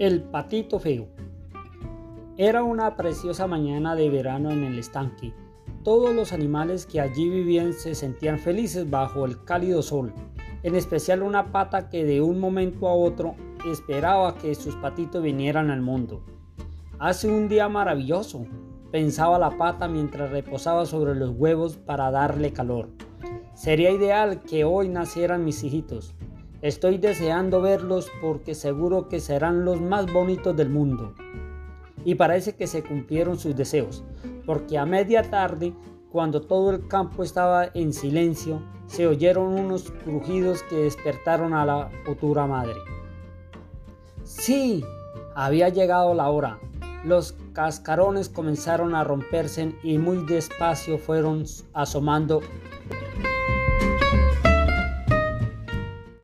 El patito feo. Era una preciosa mañana de verano en el estanque. Todos los animales que allí vivían se sentían felices bajo el cálido sol, en especial una pata que de un momento a otro esperaba que sus patitos vinieran al mundo. Hace un día maravilloso, pensaba la pata mientras reposaba sobre los huevos para darle calor. Sería ideal que hoy nacieran mis hijitos. Estoy deseando verlos porque seguro que serán los más bonitos del mundo. Y parece que se cumplieron sus deseos, porque a media tarde, cuando todo el campo estaba en silencio, se oyeron unos crujidos que despertaron a la futura madre. Sí, había llegado la hora. Los cascarones comenzaron a romperse y muy despacio fueron asomando